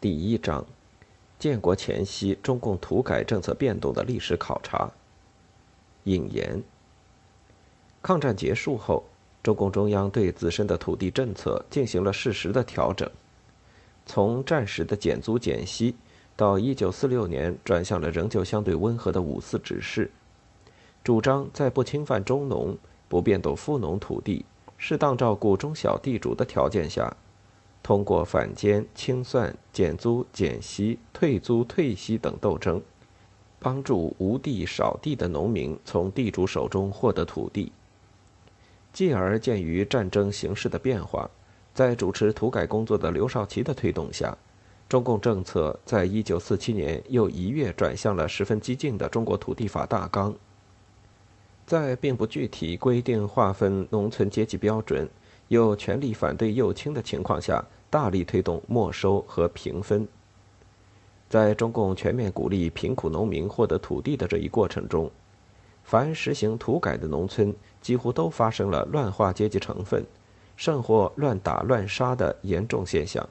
第一章：建国前夕中共土改政策变动的历史考察。引言：抗战结束后，中共中央对自身的土地政策进行了适时的调整，从战时的减租减息，到1946年转向了仍旧相对温和的五四指示，主张在不侵犯中农、不变动富农土地、适当照顾中小地主的条件下。通过反间、清算、减租、减息、退租、退息等斗争，帮助无地少地的农民从地主手中获得土地。继而，鉴于战争形势的变化，在主持土改工作的刘少奇的推动下，中共政策在一九四七年又一跃转向了十分激进的《中国土地法》大纲。在并不具体规定划分农村阶级标准，又全力反对右倾的情况下。大力推动没收和平分。在中共全面鼓励贫苦农民获得土地的这一过程中，凡实行土改的农村几乎都发生了乱化阶级成分，甚或乱打乱杀的严重现象。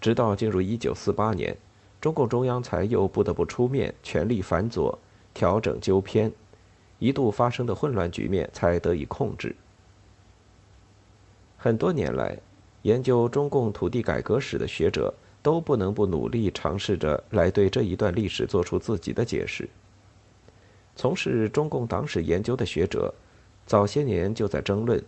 直到进入1948年，中共中央才又不得不出面全力反左，调整纠偏，一度发生的混乱局面才得以控制。很多年来。研究中共土地改革史的学者都不能不努力尝试着来对这一段历史做出自己的解释。从事中共党史研究的学者，早些年就在争论，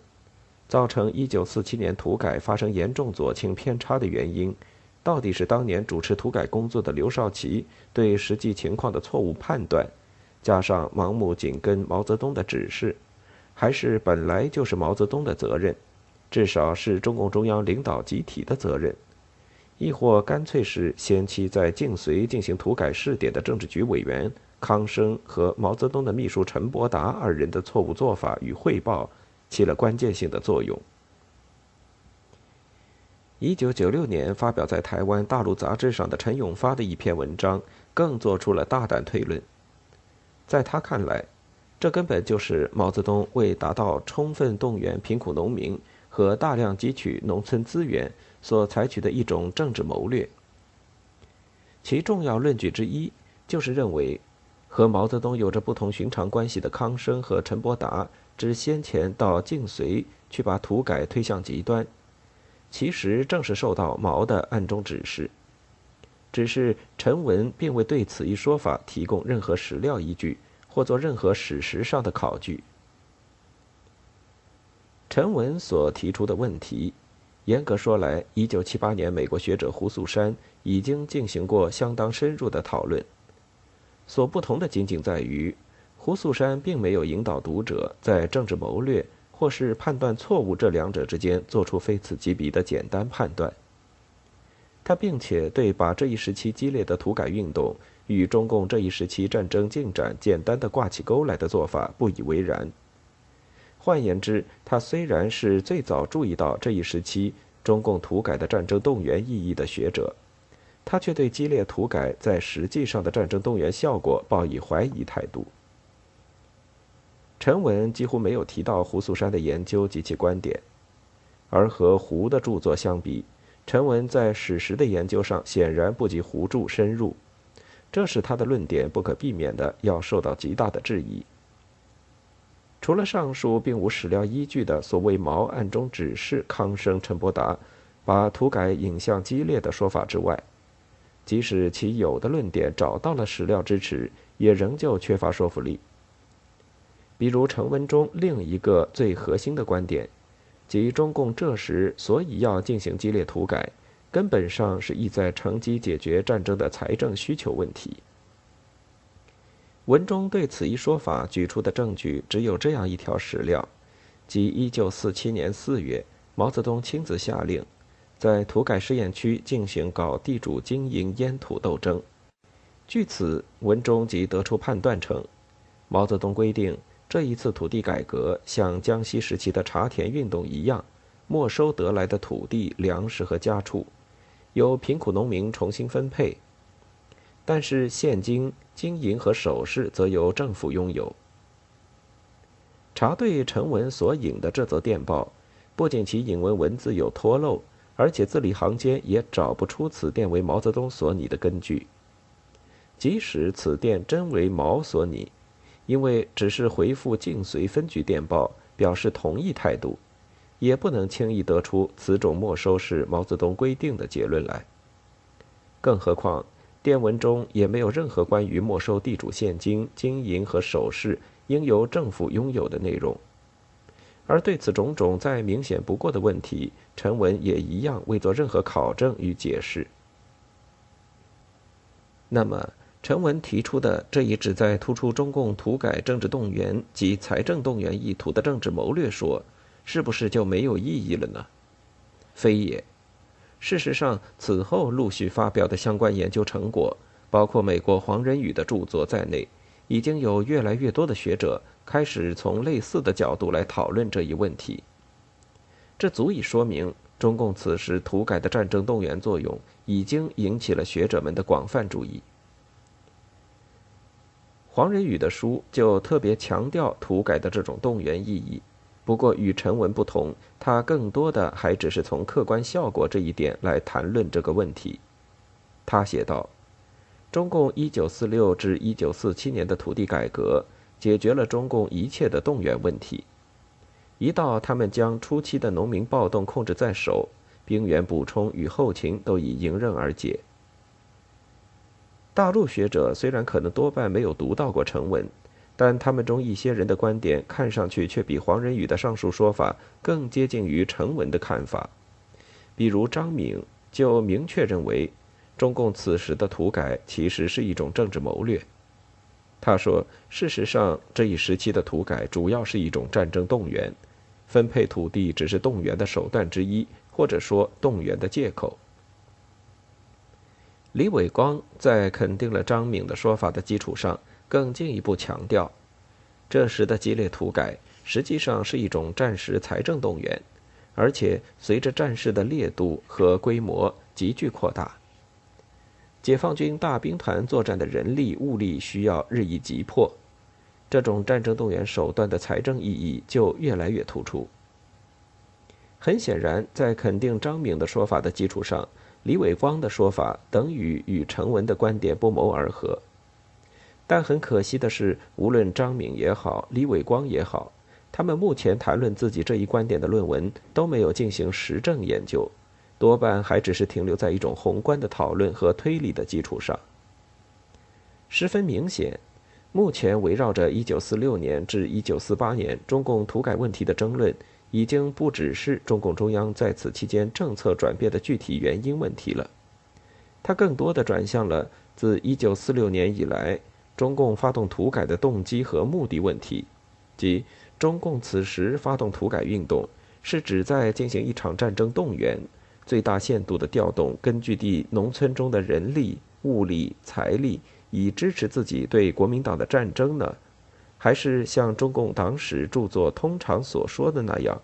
造成1947年土改发生严重左倾偏差的原因，到底是当年主持土改工作的刘少奇对实际情况的错误判断，加上盲目紧跟毛泽东的指示，还是本来就是毛泽东的责任？至少是中共中央领导集体的责任，亦或干脆是先期在晋绥进行土改试点的政治局委员康生和毛泽东的秘书陈伯达二人的错误做法与汇报起了关键性的作用。一九九六年发表在台湾《大陆》杂志上的陈永发的一篇文章，更做出了大胆推论。在他看来，这根本就是毛泽东为达到充分动员贫苦农民。和大量汲取农村资源所采取的一种政治谋略。其重要论据之一就是认为，和毛泽东有着不同寻常关系的康生和陈伯达之先前到晋绥去把土改推向极端，其实正是受到毛的暗中指示。只是陈文并未对此一说法提供任何史料依据，或做任何史实上的考据。陈文所提出的问题，严格说来，一九七八年美国学者胡素山已经进行过相当深入的讨论。所不同的仅仅在于，胡素山并没有引导读者在政治谋略或是判断错误这两者之间做出非此即彼的简单判断。他并且对把这一时期激烈的土改运动与中共这一时期战争进展简单的挂起钩来的做法不以为然。换言之，他虽然是最早注意到这一时期中共土改的战争动员意义的学者，他却对激烈土改在实际上的战争动员效果抱以怀疑态度。陈文几乎没有提到胡素山的研究及其观点，而和胡的著作相比，陈文在史实的研究上显然不及胡著深入，这使他的论点不可避免的要受到极大的质疑。除了上述并无史料依据的所谓毛暗中指示康生、陈伯达把土改引向激烈的说法之外，即使其有的论点找到了史料支持，也仍旧缺乏说服力。比如陈文中另一个最核心的观点，即中共这时所以要进行激烈土改，根本上是意在乘机解决战争的财政需求问题。文中对此一说法举出的证据只有这样一条史料，即1947年4月，毛泽东亲自下令，在土改试验区进行搞地主经营烟土斗争。据此文中即得出判断称，毛泽东规定这一次土地改革像江西时期的茶田运动一样，没收得来的土地、粮食和家畜，由贫苦农民重新分配。但是现金、金银和首饰则由政府拥有。查对陈文所引的这则电报，不仅其引文文字有脱漏，而且字里行间也找不出此电为毛泽东所拟的根据。即使此电真为毛所拟，因为只是回复境随分局电报，表示同意态度，也不能轻易得出此种没收是毛泽东规定的结论来。更何况，电文中也没有任何关于没收地主现金、金银和首饰应由政府拥有的内容。而对此种种再明显不过的问题，陈文也一样未做任何考证与解释。那么，陈文提出的这一旨在突出中共土改政治动员及财政动员意图的政治谋略说，是不是就没有意义了呢？非也。事实上，此后陆续发表的相关研究成果，包括美国黄仁宇的著作在内。已经有越来越多的学者开始从类似的角度来讨论这一问题。这足以说明中共此时土改的战争动员作用已经引起了学者们的广泛注意。黄仁宇的书就特别强调土改的这种动员意义，不过与陈文不同，他更多的还只是从客观效果这一点来谈论这个问题。他写道。中共一九四六至一九四七年的土地改革，解决了中共一切的动员问题。一到他们将初期的农民暴动控制在手，兵源补充与后勤都已迎刃而解。大陆学者虽然可能多半没有读到过陈文，但他们中一些人的观点看上去却比黄仁宇的上述说法更接近于陈文的看法。比如张敏就明确认为。中共此时的土改其实是一种政治谋略。他说：“事实上，这一时期的土改主要是一种战争动员，分配土地只是动员的手段之一，或者说动员的借口。”李伟光在肯定了张敏的说法的基础上，更进一步强调，这时的激烈土改实际上是一种战时财政动员，而且随着战事的烈度和规模急剧扩大。解放军大兵团作战的人力物力需要日益急迫，这种战争动员手段的财政意义就越来越突出。很显然，在肯定张敏的说法的基础上，李伟光的说法等于与陈文的观点不谋而合。但很可惜的是，无论张敏也好，李伟光也好，他们目前谈论自己这一观点的论文都没有进行实证研究。多半还只是停留在一种宏观的讨论和推理的基础上。十分明显，目前围绕着1946年至1948年中共土改问题的争论，已经不只是中共中央在此期间政策转变的具体原因问题了，它更多的转向了自1946年以来中共发动土改的动机和目的问题，即中共此时发动土改运动是旨在进行一场战争动员。最大限度地调动根据地农村中的人力、物力、财力，以支持自己对国民党的战争呢？还是像中共党史著作通常所说的那样，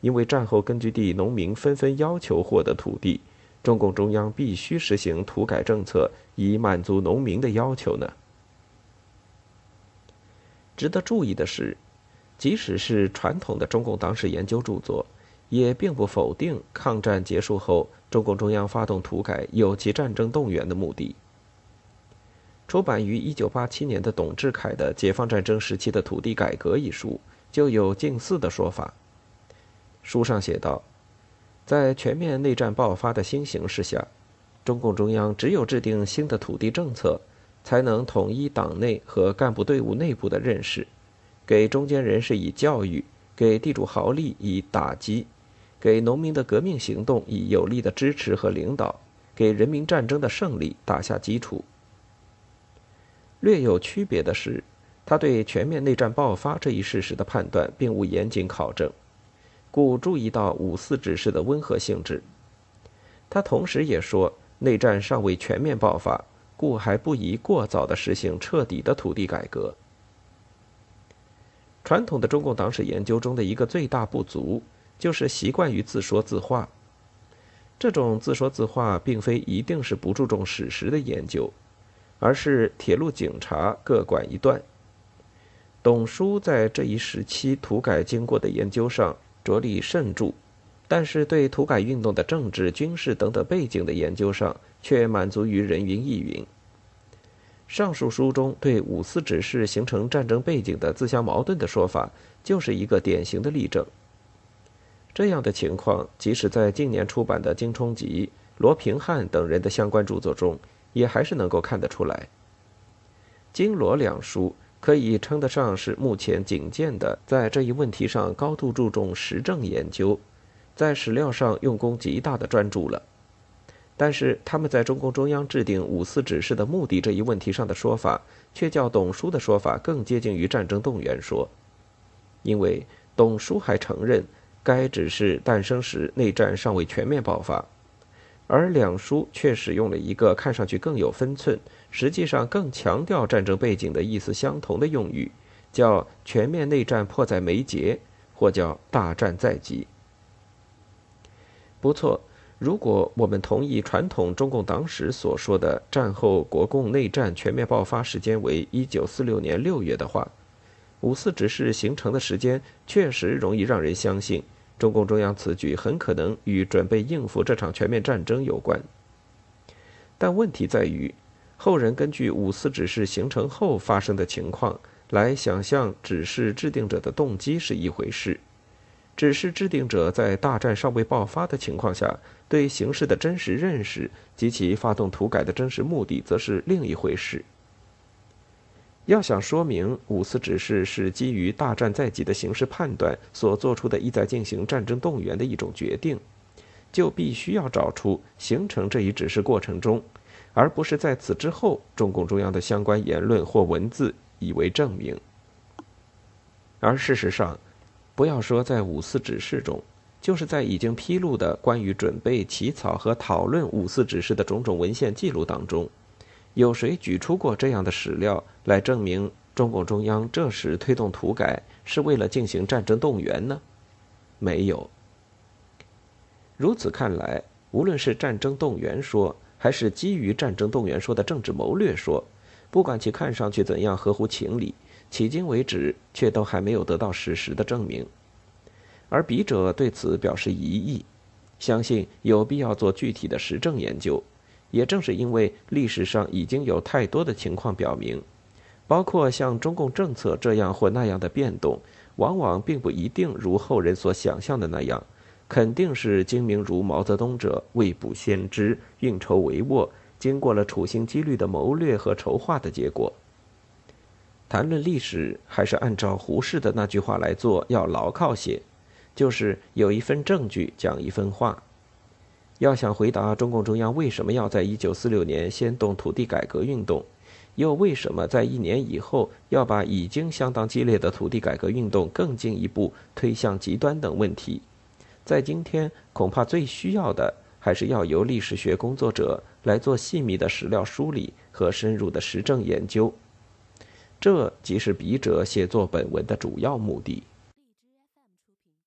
因为战后根据地农民纷纷要求获得土地，中共中央必须实行土改政策，以满足农民的要求呢？值得注意的是，即使是传统的中共党史研究著作。也并不否定抗战结束后，中共中央发动土改有其战争动员的目的。出版于1987年的董志凯的《解放战争时期的土地改革》一书就有近似的说法。书上写道，在全面内战爆发的新形势下，中共中央只有制定新的土地政策，才能统一党内和干部队伍内部的认识，给中间人士以教育，给地主豪利以打击。给农民的革命行动以有力的支持和领导，给人民战争的胜利打下基础。略有区别的是，他对全面内战爆发这一事实的判断并无严谨考证，故注意到五四指示的温和性质。他同时也说，内战尚未全面爆发，故还不宜过早的实行彻底的土地改革。传统的中共党史研究中的一个最大不足。就是习惯于自说自话，这种自说自话并非一定是不注重史实的研究，而是铁路警察各管一段。董书在这一时期土改经过的研究上着力甚著，但是对土改运动的政治、军事等等背景的研究上，却满足于人云亦云。上述书中对五四指示形成战争背景的自相矛盾的说法，就是一个典型的例证。这样的情况，即使在近年出版的金冲吉、罗平汉等人的相关著作中，也还是能够看得出来。金罗两书可以称得上是目前仅见的在这一问题上高度注重实证研究，在史料上用功极大的专注了。但是他们在中共中央制定五四指示的目的这一问题上的说法，却较董书的说法更接近于战争动员说，因为董书还承认该指示诞生时内战尚未全面爆发，而两书却使用了一个看上去更有分寸，实际上更强调战争背景的意思相同的用语，叫“全面内战迫在眉睫”或叫“大战在即”。不错。如果我们同意传统中共党史所说的战后国共内战全面爆发时间为一九四六年六月的话，五四指示形成的时间确实容易让人相信，中共中央此举很可能与准备应付这场全面战争有关。但问题在于，后人根据五四指示形成后发生的情况来想象指示制定者的动机是一回事。指示制定者在大战尚未爆发的情况下，对形势的真实认识及其发动土改的真实目的，则是另一回事。要想说明五四指示是基于大战在即的形势判断所做出的意在进行战争动员的一种决定，就必须要找出形成这一指示过程中，而不是在此之后中共中央的相关言论或文字以为证明。而事实上，不要说在五四指示中，就是在已经披露的关于准备、起草和讨论五四指示的种种文献记录当中，有谁举出过这样的史料来证明中共中央这时推动土改是为了进行战争动员呢？没有。如此看来，无论是战争动员说，还是基于战争动员说的政治谋略说，不管其看上去怎样合乎情理。迄今为止，却都还没有得到事实的证明，而笔者对此表示疑义，相信有必要做具体的实证研究。也正是因为历史上已经有太多的情况表明，包括像中共政策这样或那样的变动，往往并不一定如后人所想象的那样，肯定是精明如毛泽东者未卜先知、运筹帷幄，经过了处心积虑的谋略和筹划的结果。谈论历史，还是按照胡适的那句话来做，要牢靠些，就是有一份证据讲一份话。要想回答中共中央为什么要在一九四六年先动土地改革运动，又为什么在一年以后要把已经相当激烈的土地改革运动更进一步推向极端等问题，在今天恐怕最需要的，还是要由历史学工作者来做细密的史料梳理和深入的实证研究。这即是笔者写作本文的主要目的。